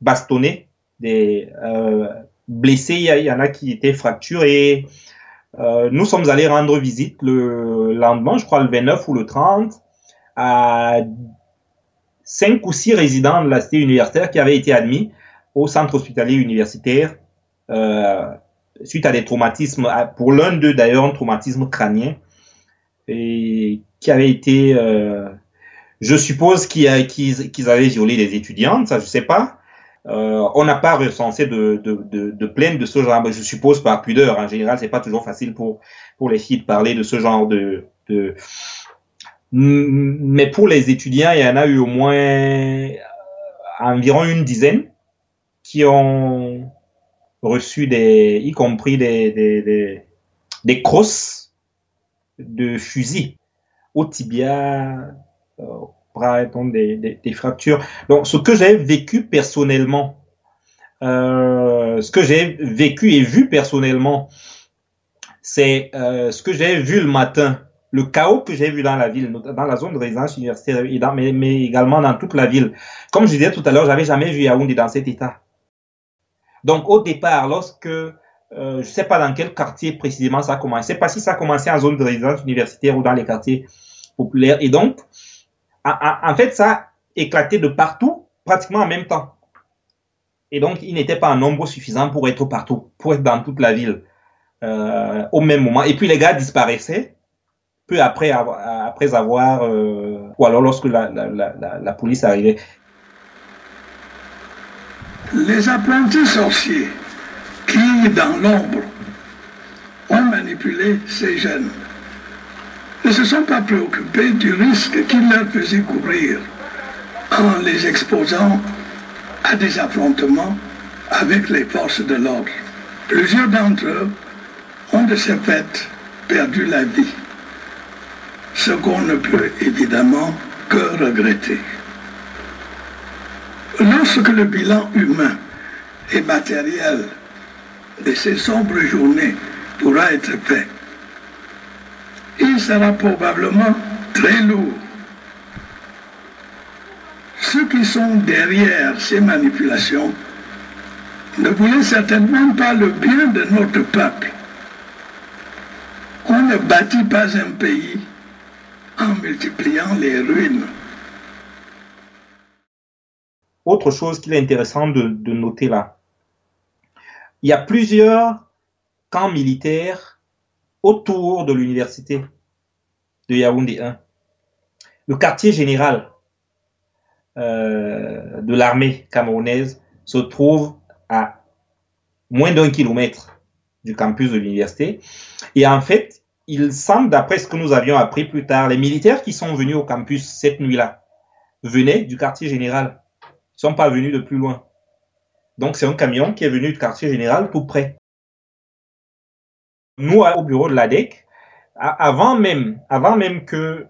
bastonné des euh, blessés. Il y, en a qui étaient fracturés. Euh, nous sommes allés rendre visite le lendemain, je crois le 29 ou le 30, à cinq ou six résidents de la cité universitaire qui avaient été admis au centre hospitalier universitaire euh, suite à des traumatismes, pour l'un d'eux d'ailleurs un traumatisme crânien et qui avait été, euh, je suppose qu'ils avaient violé des étudiantes, ça je sais pas. Euh, on n'a pas recensé de, de, de, de plaintes de ce genre, je suppose par pudeur. En général, c'est pas toujours facile pour pour les filles de parler de ce genre de, de... Mais pour les étudiants, il y en a eu au moins euh, environ une dizaine qui ont reçu des, y compris des, des, des, des crosses de fusil au tibia, euh, au bras, des, des, des, fractures. Donc, ce que j'ai vécu personnellement, euh, ce que j'ai vécu et vu personnellement, c'est euh, ce que j'ai vu le matin le chaos que j'ai vu dans la ville, dans la zone de résidence universitaire, mais, également dans toute la ville. Comme je disais tout à l'heure, j'avais jamais vu Yaoundé dans cet état. Donc au départ, lorsque euh, je ne sais pas dans quel quartier précisément ça a commencé, je sais pas si ça a commencé en zone de résidence universitaire ou dans les quartiers populaires. Et donc, en, fait, ça a éclaté de partout, pratiquement en même temps. Et donc, il n'était pas en nombre suffisant pour être partout, pour être dans toute la ville euh, au même moment. Et puis les gars disparaissaient peu après avoir, après avoir euh, ou alors lorsque la, la, la, la police arrivait. Les apprentis sorciers qui, dans l'ombre, ont manipulé ces jeunes ne se sont pas préoccupés du risque qu'ils leur faisaient courir en les exposant à des affrontements avec les forces de l'ordre. Plusieurs d'entre eux ont de ce fait perdu la vie ce qu'on ne peut évidemment que regretter. Lorsque le bilan humain et matériel de ces sombres journées pourra être fait, il sera probablement très lourd. Ceux qui sont derrière ces manipulations ne voulaient certainement pas le bien de notre peuple. On ne bâtit pas un pays en multipliant les ruines. Autre chose qu'il est intéressant de, noter là, il y a plusieurs camps militaires autour de l'université de Yaoundé 1. Le quartier général euh, de l'armée camerounaise se trouve à moins d'un kilomètre du campus de l'université. Et en fait, il semble, d'après ce que nous avions appris plus tard, les militaires qui sont venus au campus cette nuit-là venaient du quartier général. Ils sont pas venus de plus loin. Donc c'est un camion qui est venu du quartier général tout près. Nous, au bureau de l'ADEC, avant même, avant même que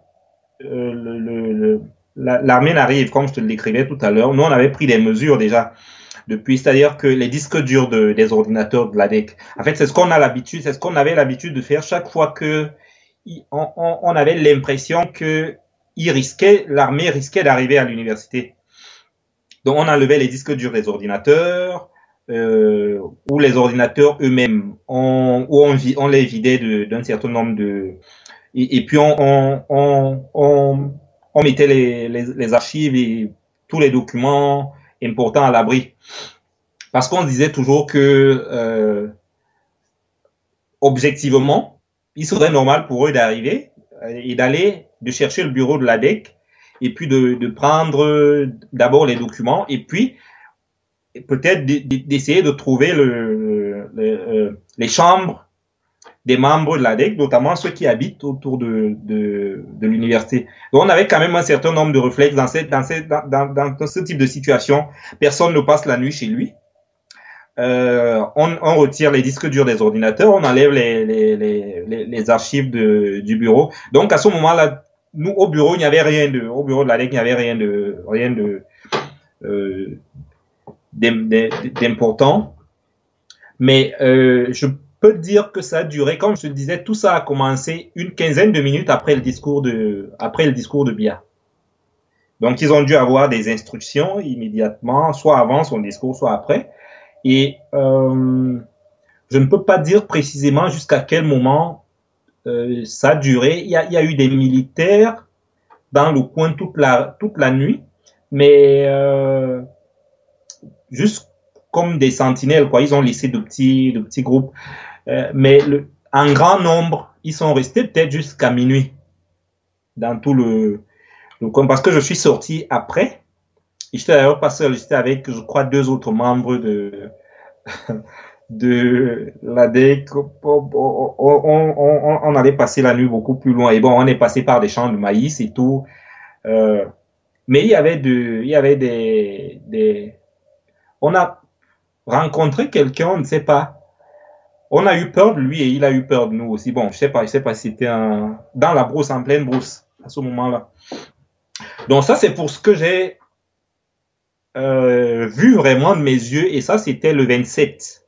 euh, l'armée n'arrive, comme je te le décrivais tout à l'heure, nous on avait pris des mesures déjà depuis, c'est-à-dire que les disques durs de, des ordinateurs de l'ADEC, en fait, c'est ce qu'on a l'habitude, c'est ce qu'on avait l'habitude de faire chaque fois que on, on, avait l'impression que il risquait, l'armée risquait d'arriver à l'université. Donc, on enlevait les disques durs des ordinateurs, euh, ou les ordinateurs eux-mêmes, on, on, on les vidait d'un certain nombre de, et, puis on, on, on, on mettait les, les, les archives et tous les documents important à l'abri. Parce qu'on disait toujours que, euh, objectivement, il serait normal pour eux d'arriver et d'aller, de chercher le bureau de la DEC et puis de, de prendre d'abord les documents et puis peut-être d'essayer de trouver le, euh, les chambres des membres de l'ADEC, notamment ceux qui habitent autour de, de, de l'université. Donc on avait quand même un certain nombre de réflexes dans, cette, dans, cette, dans, ce type de situation. Personne ne passe la nuit chez lui. Euh, on, on, retire les disques durs des ordinateurs, on enlève les, les, les, les archives de, du bureau. Donc à ce moment-là, nous au bureau, il n'y avait rien de, au bureau de l'ADEC, il n'y avait rien de, rien de euh, d'important. Mais euh, je peut dire que ça a duré, comme je te disais, tout ça a commencé une quinzaine de minutes après le discours de, après le discours de Bia. Donc, ils ont dû avoir des instructions immédiatement, soit avant son discours, soit après. Et euh, je ne peux pas dire précisément jusqu'à quel moment euh, ça a duré. Il y a, il y a, eu des militaires dans le coin toute la, toute la nuit, mais euh, juste comme des sentinelles, quoi. Ils ont laissé de petits, de petits groupes. Euh, mais le, en grand nombre, ils sont restés peut-être jusqu'à minuit dans tout le, le. Parce que je suis sorti après. J'étais d'ailleurs pas seul, j'étais avec, je crois, deux autres membres de, de l'ADEC. On, on, on, on, allait passer la nuit beaucoup plus loin. Et bon, on est passé par des champs de maïs et tout. Euh, mais il y avait de, il y avait des, des, on a rencontrer quelqu'un, on ne sait pas. On a eu peur de lui et il a eu peur de nous aussi. Bon, je sais pas, je sais pas si c'était un... dans la brousse, en pleine brousse, à ce moment-là. Donc ça, c'est pour ce que j'ai euh, vu vraiment de mes yeux et ça, c'était le 27.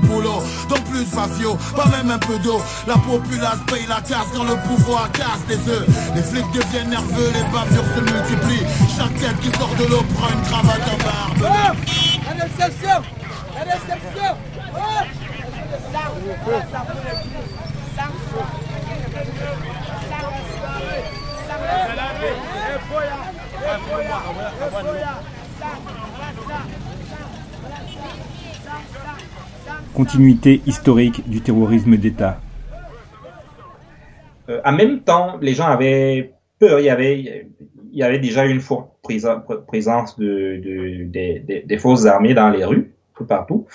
Boulot, plus fafio, pas même un peu d'eau. La populace paye la casse quand le pouvoir casse des œufs. Les flics deviennent nerveux, les bavures se multiplient. Chaque tête qui sort de l'eau prend une cravate en barbe. Déception oh Continuité historique du terrorisme d'État. Euh, en même temps, les gens avaient peur. Il y avait, déjà une forte présence de, des forces armées dans les rues, tout partout.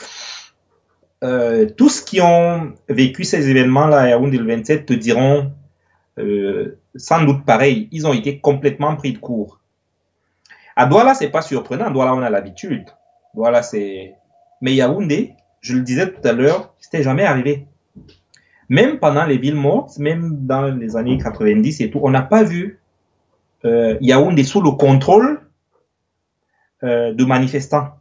Euh, tous qui ont vécu ces événements-là à Yaoundé le 27 te diront euh, sans doute pareil. Ils ont été complètement pris de court. À Douala, c'est pas surprenant. À Douala, on a l'habitude. Douala, c'est. Mais Yaoundé, je le disais tout à l'heure, c'était jamais arrivé. Même pendant les villes mortes, même dans les années 90 et tout, on n'a pas vu euh, Yaoundé sous le contrôle euh, de manifestants.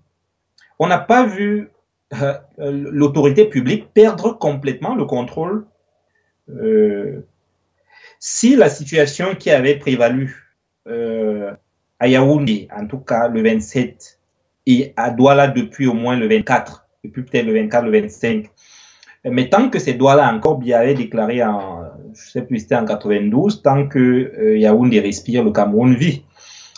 On n'a pas vu euh, l'autorité publique perdre complètement le contrôle. Si la situation qui avait prévalu à Yaoundé, en tout cas le 27, et à Douala depuis au moins le 24, depuis peut-être le 24, le 25, mais tant que ces Douala encore bien avait déclaré en, je sais plus, c'était en 92, tant que euh, Yaoundé respire, le Cameroun vit.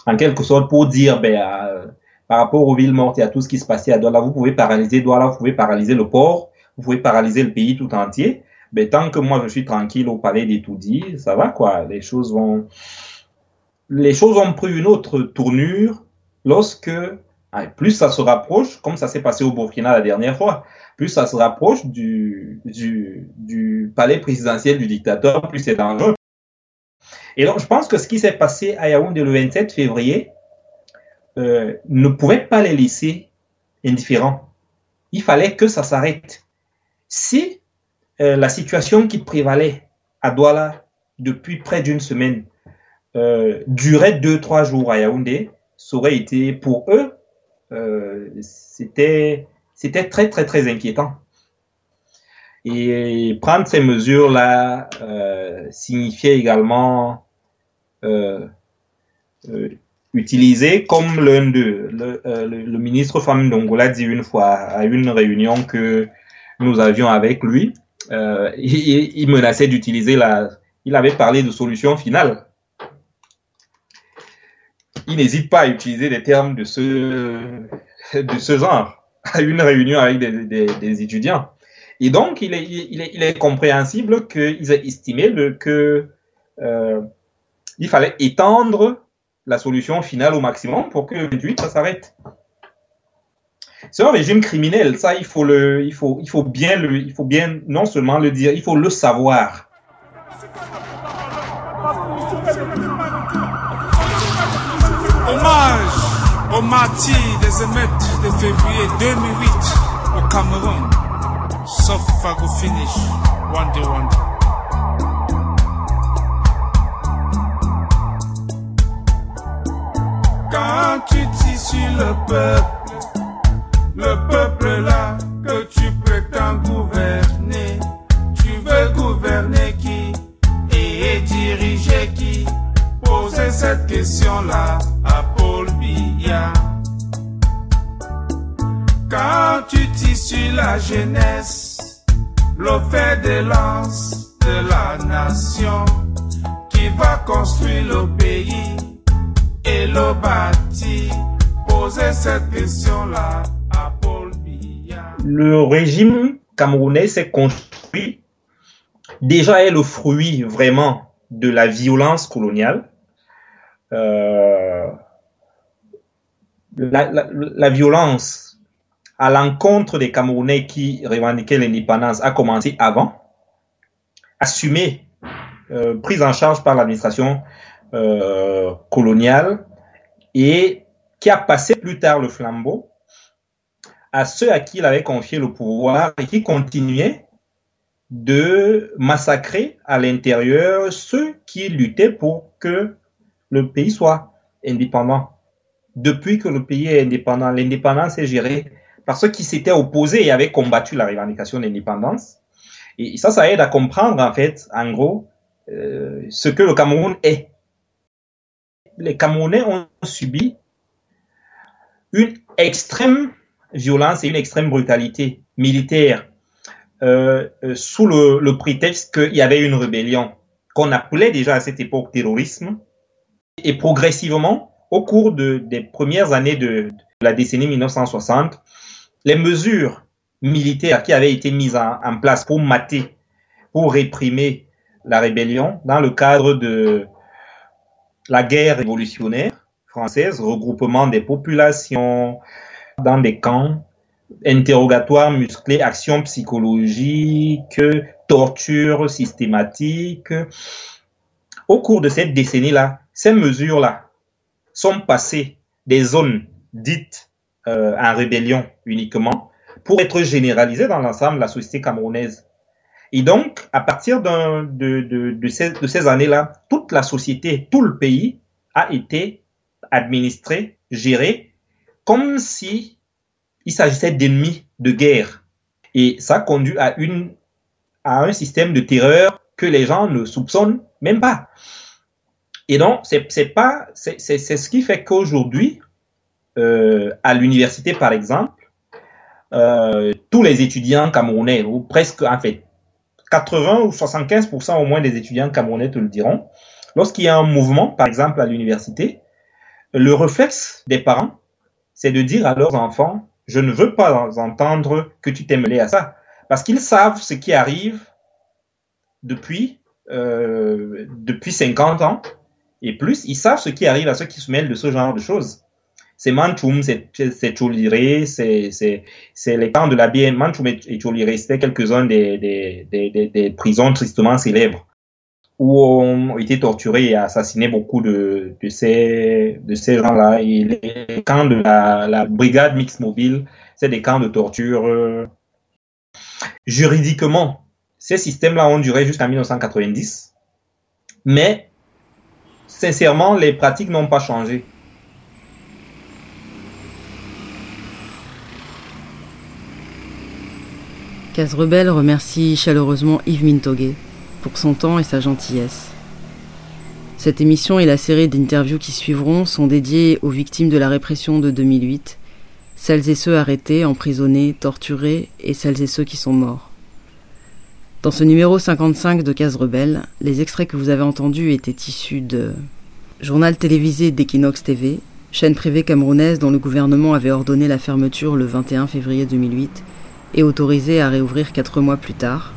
En quelque sorte, pour dire, ben, par rapport aux villes mortes et à tout ce qui se passait à Douala, vous pouvez paralyser Douala, vous pouvez paralyser le port, vous pouvez paralyser le pays tout entier. Mais tant que moi je suis tranquille au palais des tout dit, ça va quoi. Les choses vont, les choses ont pris une autre tournure lorsque, plus ça se rapproche, comme ça s'est passé au Burkina la dernière fois, plus ça se rapproche du palais présidentiel du dictateur, plus c'est dangereux. Et donc, je pense que ce qui s'est passé à Yaoundé le 27 février euh, ne pouvait pas les laisser indifférents. Il fallait que ça s'arrête. Si euh, la situation qui prévalait à Douala depuis près d'une semaine euh, durait deux, trois jours à Yaoundé, ça aurait été pour eux, euh, c'était, très, très, très inquiétant. Et prendre ces mesures-là euh, signifiait également euh, utiliser, comme l'un d'eux, le, ministre Femme Dongola dit une fois à une réunion que nous avions avec lui, il, il, menaçait d'utiliser la. Il avait parlé de solution finale. Il n'hésite pas à utiliser des termes de ce, de ce genre à une réunion avec des, des, étudiants. Et donc, il est, il est, il est compréhensible qu'ils aient estimé le, que euh, il fallait étendre la solution finale au maximum pour que le 28 ça s'arrête. C'est un régime criminel, ça il faut le, il faut, il faut bien le, il faut bien non seulement le dire, il faut le savoir. Hommage aux martyrs des émeutes de février 2008 au Cameroun, sauf Fago Finish, Wande Wande. Quand tu tissus le peuple, régime camerounais s'est construit, déjà est le fruit vraiment de la violence coloniale. Euh, la, violence à l'encontre des Camerounais qui revendiquaient l'indépendance a commencé avant, assumée, euh, prise en charge par l'administration euh, coloniale et qui a passé plus tard le flambeau à ceux à qui il avait confié le pouvoir et qui continuaient de massacrer à l'intérieur ceux qui luttaient pour que le pays soit indépendant. Depuis que le pays est indépendant, l'indépendance est gérée par ceux qui s'étaient opposés et avaient combattu la revendication d'indépendance. Et ça, ça aide à comprendre, en fait, en gros, euh, ce que le Cameroun est. Les Camerounais ont subi une extrême violence et une extrême brutalité militaire euh, euh, sous le, prétexte qu'il y avait une rébellion qu'on appelait déjà à cette époque terrorisme. Et progressivement, au cours de, des premières années de, la décennie 1960, les mesures militaires qui avaient été mises en, place pour mater, pour réprimer la rébellion dans le cadre de la guerre révolutionnaire française, regroupement des populations dans des camps, interrogatoire musclé, action psychologique, torture systématique. Au cours de cette décennie-là, ces mesures-là sont passées des zones dites euh, en rébellion uniquement pour être généralisées dans l'ensemble de la société camerounaise. Et donc, à partir de ces années-là, toute la société, tout le pays a été administré, géré, comme si il s'agissait d'ennemis de guerre. Et ça conduit à, une, à un système de terreur que les gens ne soupçonnent même pas. Et donc, c'est pas, c'est ce qui fait qu'aujourd'hui, euh, à l'université par exemple, euh, tous les étudiants camerounais, ou presque en fait 80 ou 75% au moins des étudiants camerounais te le diront, lorsqu'il y a un mouvement, par exemple à l'université, le réflexe des parents, c'est de dire à leurs enfants, je ne veux pas entendre que tu t'es mêlé à ça. Parce qu'ils savent ce qui arrive depuis, euh, depuis 50 ans et plus. Ils savent ce qui arrive à ceux qui se mêlent de ce genre de choses. C'est Manchoum, c'est Choliré, c'est les camps de la BM. Manchoum et Choliré, c'était quelques-uns des, prisons tristement célèbres où ont été torturés et assassinés beaucoup de, ces, gens-là. Et les camps de la, brigade mixte mobile, c'est des camps de torture. Euh, juridiquement, ces systèmes-là ont duré jusqu'en 1990, mais sincèrement, les pratiques n'ont pas changé. Case Rebelle remercie chaleureusement Yves Mintoguet pour son temps et sa gentillesse. Cette émission et la série d'interviews qui suivront sont dédiées aux victimes de la répression de 2008, celles et ceux arrêtés, emprisonnés, torturés et celles et ceux qui sont morts. Dans ce numéro 55 de Case Rebelle, les extraits que vous avez entendus étaient issus de Journal télévisé d'Equinox TV, chaîne privée camerounaise dont le gouvernement avait ordonné la fermeture le 21 février 2008 et autorisé à réouvrir quatre mois plus tard,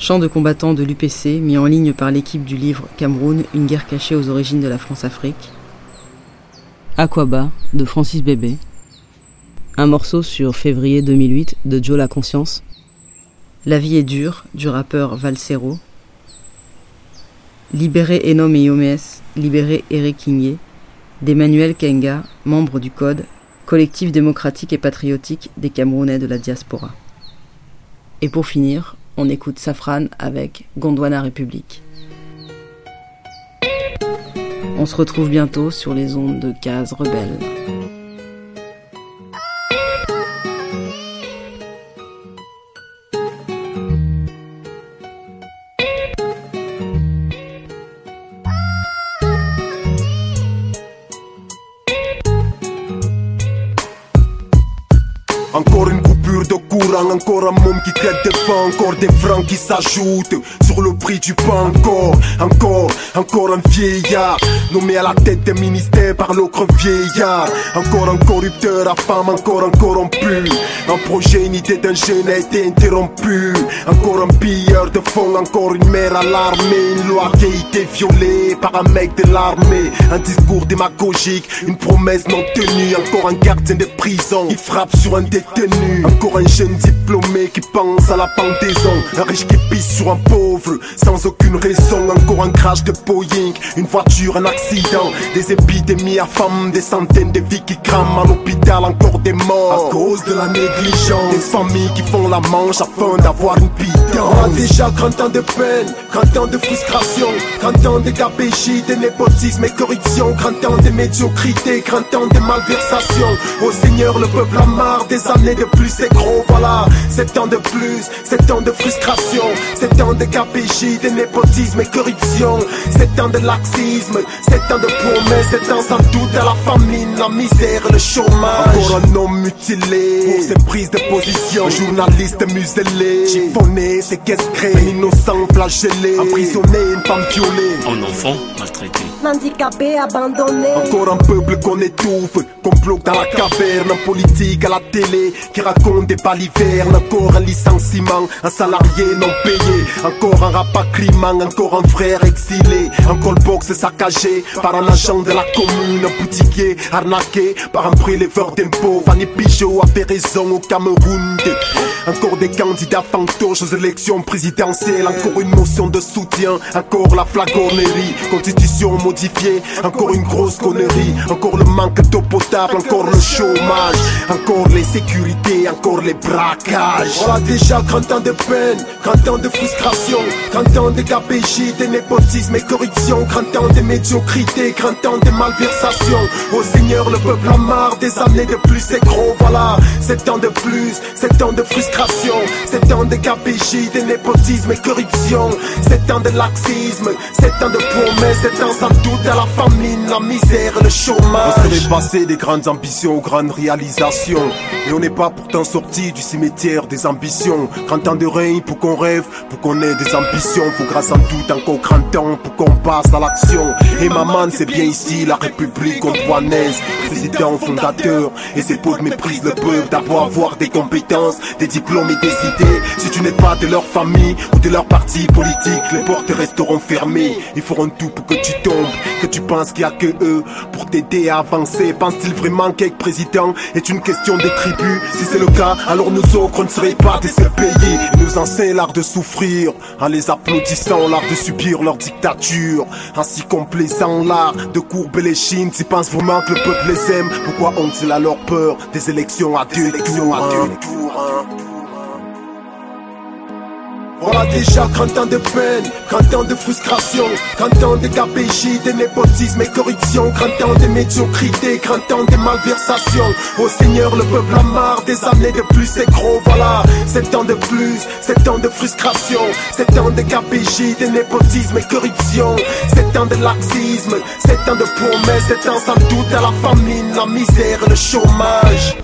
Chant de combattants de l'UPC mis en ligne par l'équipe du livre Cameroun, une guerre cachée aux origines de la France-Afrique. Aquaba de Francis Bébé. Un morceau sur février 2008 de Joe La Conscience. La vie est dure du rappeur Valsero. Libérer Enom et Yomes, libérer Eric Kingé, d'Emmanuel Kenga, membre du Code, collectif démocratique et patriotique des Camerounais de la diaspora. Et pour finir, on écoute Safran avec Gondwana République. On se retrouve bientôt sur les ondes de Case Rebelle. Encore un môme qui crête des fins, encore des francs qui s'ajoutent sur le prix du pain, encore, encore, encore un vieillard nommé à la tête des ministères par l'autre vieillard, encore un corrupteur à femme, encore un corrompu, un projet, une idée d'un jeune a été interrompu, encore un pilleur de fonds, encore une mère à l'armée, une loi qui a été violée par un mec de l'armée, un discours démagogique, une promesse non tenue, encore un gardien de prison qui frappe sur un détenu, encore un jeune diplômé qui pense à la pendaison, un riche qui pisse sur un pauvre, sans aucune raison. Encore un crash de Boeing, une voiture, un accident, des épidémies à femmes, des centaines de vies qui crament à l'hôpital, encore des morts. À cause de la négligence, des familles qui font la manche afin d'avoir une pitance. On a déjà 30 ans de peine, 30 ans de frustration, 30 ans de gabégie, de népotisme et corruption, 30 ans de médiocrité, 30 ans de malversation. Au Seigneur, le peuple a marre des années de plus, c'est gros, voilà. 7 ans de plus, 7 ans de frustration, 7 ans de gabégie, de népotisme et corruption, 7 ans de laxisme, 7 ans de promesses, 7 ans sans doute à la famine, la misère, le chômage. Encore un homme mutilé pour ses prises de position, un journaliste muselé, chiffonné, séquestré, un innocent flagellé, emprisonné, une femme violée. Un enfant maltraité. Handicapé, abandonné. Encore un peuple qu'on étouffe, qu'on bloque dans la caverne, un politique à la télé qui raconte des balivernes. Encore un licenciement, un salarié non payé. Encore un rapatriement, encore un frère exilé. Encore le box saccagé par un agent de la commune, un boutiquier arnaqué par un préleveur d'impôts. Fanny Pigeot a fait raison au Cameroun. Encore des candidats fantoches aux élections présidentielles. Encore une motion de soutien, encore la flagornerie. Constitution encore une grosse connerie. Encore le manque d'eau potable, encore le chômage. Encore les sécurités, encore les braquages. On a déjà 30 ans de peine, 30 ans de frustration, 30 ans de gabégie, de népotisme et corruption, 30 ans de médiocrité, 30 ans de malversation. Au Seigneur, le peuple a marre des années de plus, c'est gros, voilà. 7 ans de plus, 7 ans de frustration, 7 ans de gabégie, de népotisme et corruption, 7 ans de laxisme, 7 ans de promesses, 7 ans doute à la famine, la misère, le chômage. On serait passé des grandes ambitions aux grandes réalisations. Et on n'est pas pourtant sorti du cimetière des ambitions. 30 ans de règne pour qu'on rêve, pour qu'on ait des ambitions. Faut grâce en doute encore 30 ans pour qu'on passe à l'action. Et maman, c'est bien ici la République antoinaise. Président fondateur, et ses pauvres méprisent le peuple d'avoir avoir des compétences, des diplômes et des idées. Si tu n'es pas de leur famille ou de leur parti politique, les portes resteront fermées. Ils feront tout pour que tu tombes, que tu penses qu'il y a que eux pour t'aider à avancer? Pense-t-il vraiment qu'être président est une question de tribu Si c'est le cas, alors nous autres, ne serait pas de ce pays. Nous enseignent l'art de souffrir, en les applaudissant, l'art de subir leur dictature. Ainsi complaisant l'art de courber les chines. S'ils pensent vraiment que le peuple les aime, pourquoi ont-ils alors peur des élections à deux tours, hein? Voilà déjà 30 ans de peine, 30 ans de frustration, 30 ans de gabégie, de népotisme et corruption, 30 ans de médiocrité, 30 ans de malversation. Au Seigneur, le peuple a marre des années de plus, c'est gros, voilà. 7 ans de plus, 7 ans de frustration, 7 ans de gabégie, de népotisme et corruption, 7 ans de laxisme, 7 ans de promesses, 7 ans sans doute à la famine, la misère, le chômage.